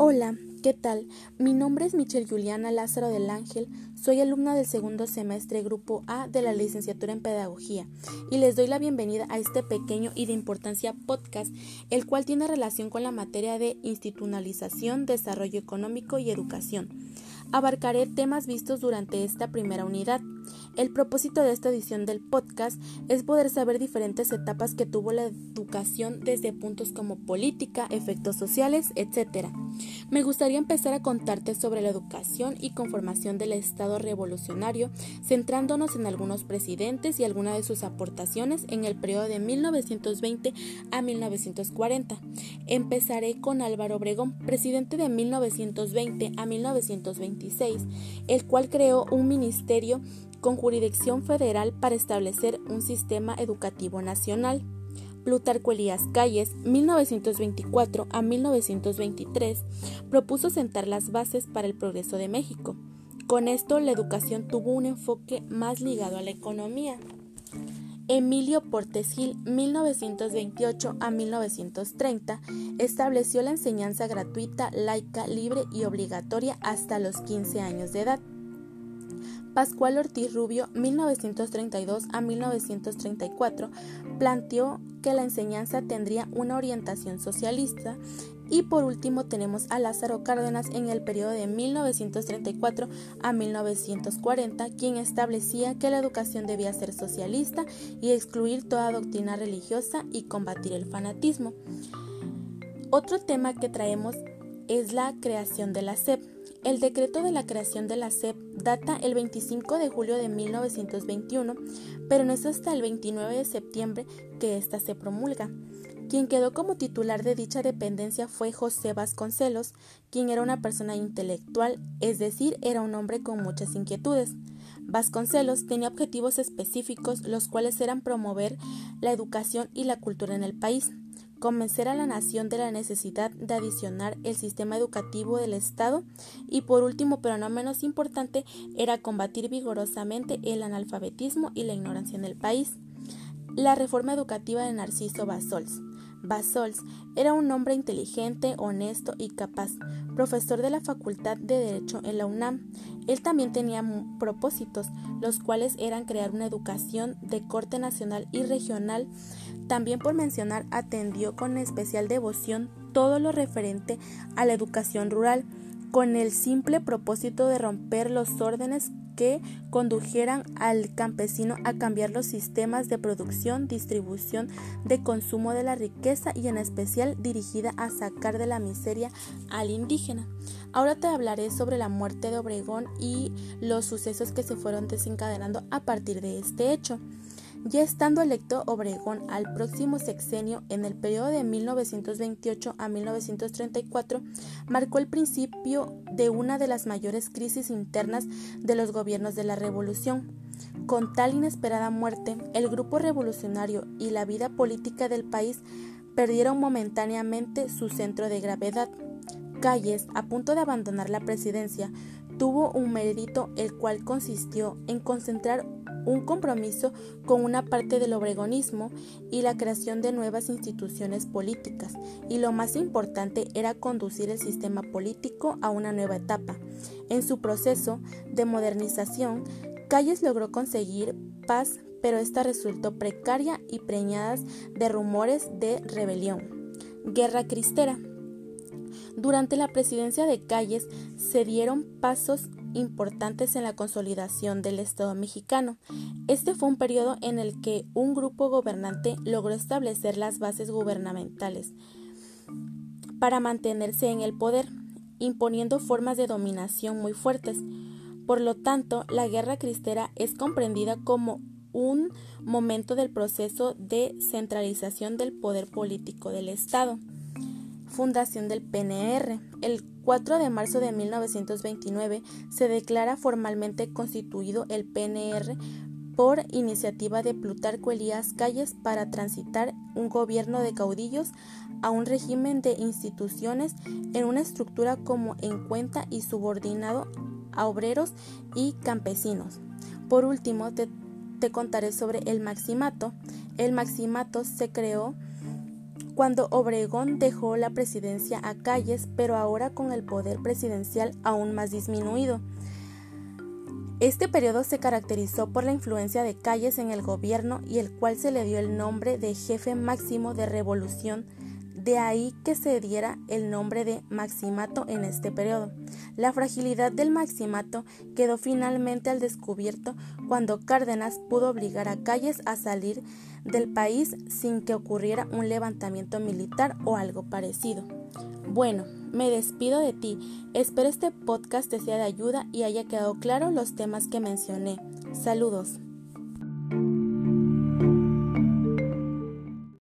Hola, ¿qué tal? Mi nombre es Michelle Juliana Lázaro del Ángel, soy alumna del segundo semestre Grupo A de la licenciatura en Pedagogía y les doy la bienvenida a este pequeño y de importancia podcast, el cual tiene relación con la materia de institucionalización, desarrollo económico y educación. Abarcaré temas vistos durante esta primera unidad. El propósito de esta edición del podcast es poder saber diferentes etapas que tuvo la educación desde puntos como política, efectos sociales, etc. Me gustaría empezar a contarte sobre la educación y conformación del Estado revolucionario, centrándonos en algunos presidentes y algunas de sus aportaciones en el periodo de 1920 a 1940. Empezaré con Álvaro Obregón, presidente de 1920 a 1926, el cual creó un ministerio con jurisdicción federal para establecer un sistema educativo nacional. Plutarco Elías Calles, 1924 a 1923, propuso sentar las bases para el progreso de México. Con esto, la educación tuvo un enfoque más ligado a la economía. Emilio Portes Gil, 1928 a 1930, estableció la enseñanza gratuita, laica, libre y obligatoria hasta los 15 años de edad. Pascual Ortiz Rubio, 1932 a 1934, planteó que la enseñanza tendría una orientación socialista y por último tenemos a Lázaro Cárdenas en el periodo de 1934 a 1940, quien establecía que la educación debía ser socialista y excluir toda doctrina religiosa y combatir el fanatismo. Otro tema que traemos es la creación de la SEP. El decreto de la creación de la SEP data el 25 de julio de 1921, pero no es hasta el 29 de septiembre que ésta se promulga. Quien quedó como titular de dicha dependencia fue José Vasconcelos, quien era una persona intelectual, es decir, era un hombre con muchas inquietudes. Vasconcelos tenía objetivos específicos, los cuales eran promover la educación y la cultura en el país, convencer a la nación de la necesidad de adicionar el sistema educativo del Estado y por último, pero no menos importante, era combatir vigorosamente el analfabetismo y la ignorancia en el país. La reforma educativa de Narciso Basols. Basols era un hombre inteligente, honesto y capaz, profesor de la Facultad de Derecho en la UNAM. Él también tenía propósitos, los cuales eran crear una educación de corte nacional y regional. También por mencionar, atendió con especial devoción todo lo referente a la educación rural, con el simple propósito de romper los órdenes que condujeran al campesino a cambiar los sistemas de producción, distribución, de consumo de la riqueza y en especial dirigida a sacar de la miseria al indígena. Ahora te hablaré sobre la muerte de Obregón y los sucesos que se fueron desencadenando a partir de este hecho. Ya estando electo Obregón al próximo sexenio en el periodo de 1928 a 1934, marcó el principio de una de las mayores crisis internas de los gobiernos de la Revolución. Con tal inesperada muerte, el grupo revolucionario y la vida política del país perdieron momentáneamente su centro de gravedad. Calles, a punto de abandonar la presidencia, tuvo un mérito el cual consistió en concentrar un compromiso con una parte del obregonismo y la creación de nuevas instituciones políticas, y lo más importante era conducir el sistema político a una nueva etapa. En su proceso de modernización, Calles logró conseguir paz, pero esta resultó precaria y preñadas de rumores de rebelión. Guerra Cristera. Durante la presidencia de Calles se dieron pasos importantes en la consolidación del Estado mexicano. Este fue un periodo en el que un grupo gobernante logró establecer las bases gubernamentales para mantenerse en el poder, imponiendo formas de dominación muy fuertes. Por lo tanto, la guerra cristera es comprendida como un momento del proceso de centralización del poder político del Estado. Fundación del PNR. El 4 de marzo de 1929 se declara formalmente constituido el PNR por iniciativa de Plutarco Elías Calles para transitar un gobierno de caudillos a un régimen de instituciones en una estructura como en cuenta y subordinado a obreros y campesinos. Por último, te, te contaré sobre el maximato. El maximato se creó cuando Obregón dejó la presidencia a Calles, pero ahora con el poder presidencial aún más disminuido. Este periodo se caracterizó por la influencia de Calles en el gobierno y el cual se le dio el nombre de jefe máximo de revolución, de ahí que se diera el nombre de maximato en este periodo. La fragilidad del maximato quedó finalmente al descubierto cuando Cárdenas pudo obligar a Calles a salir del país sin que ocurriera un levantamiento militar o algo parecido. Bueno, me despido de ti. Espero este podcast te sea de ayuda y haya quedado claro los temas que mencioné. Saludos.